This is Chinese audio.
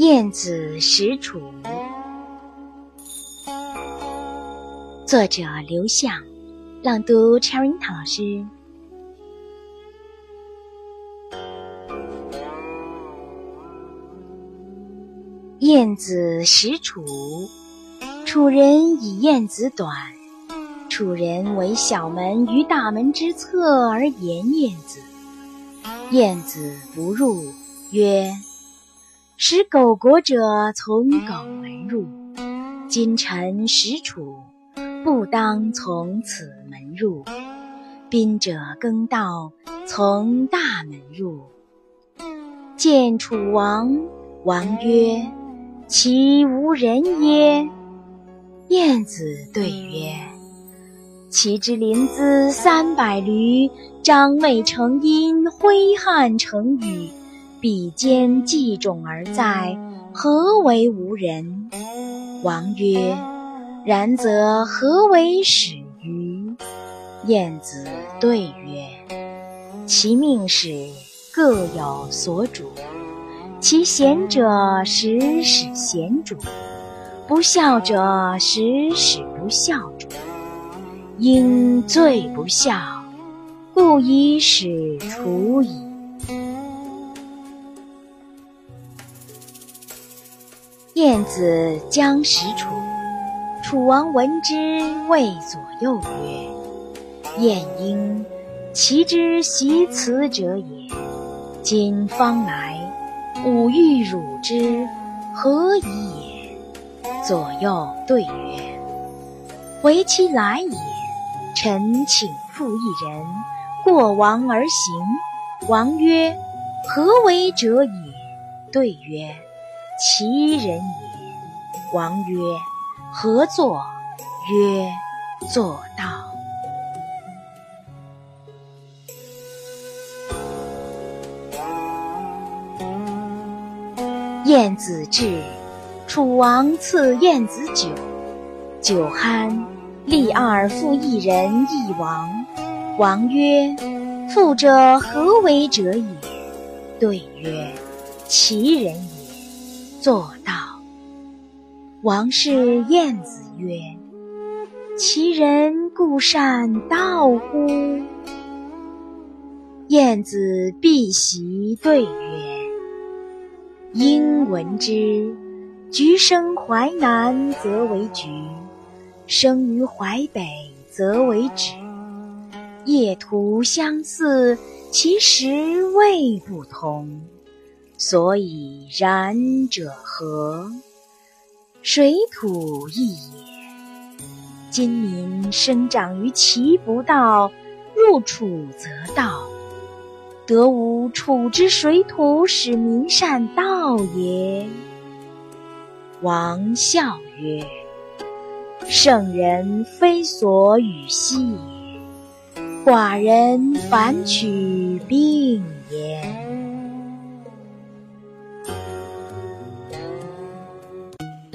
晏子使楚，作者刘向，朗读 Cherry 老师。晏子使楚，楚人以晏子短。楚人为小门于大门之侧而言晏子，晏子不入，曰。使狗国者从狗门入，今臣使楚，不当从此门入。宾者更道，从大门入。见楚王，王曰：“其无人耶？”晏子对曰：“其之临淄三百余，张卫成阴，挥汗成雨。”比肩计种而在，何为无人？王曰：“然则何为始于？”晏子对曰：“其命使各有所主，其贤者时使贤主，不孝者时使不孝主。因罪不孝，故以使处矣。”晏子将使楚，楚王闻之，谓左右曰：“晏婴，其之习辞者也。今方来，吾欲辱之，何以也？”左右对曰：“为其来也。臣请复一人，过王而行。王曰：‘何为者也？’对曰。”其人也。王曰：“何作？”曰：“作道。”晏子至，楚王赐晏子酒，酒酣，立二负一人，一王。王曰：“复者何为者也？”对曰：“其人也。”做道。王氏晏子曰：“其人固善道乎？”晏子必席对曰：“应闻之。橘生淮南，则为橘；生于淮北，则为枳。业土相似，其实味不同。”所以然者何？水土异也。今民生长于其不道，入楚则道。得无楚之水土，使民善道也？王笑曰：“圣人非所与戏也，寡人反取病焉。”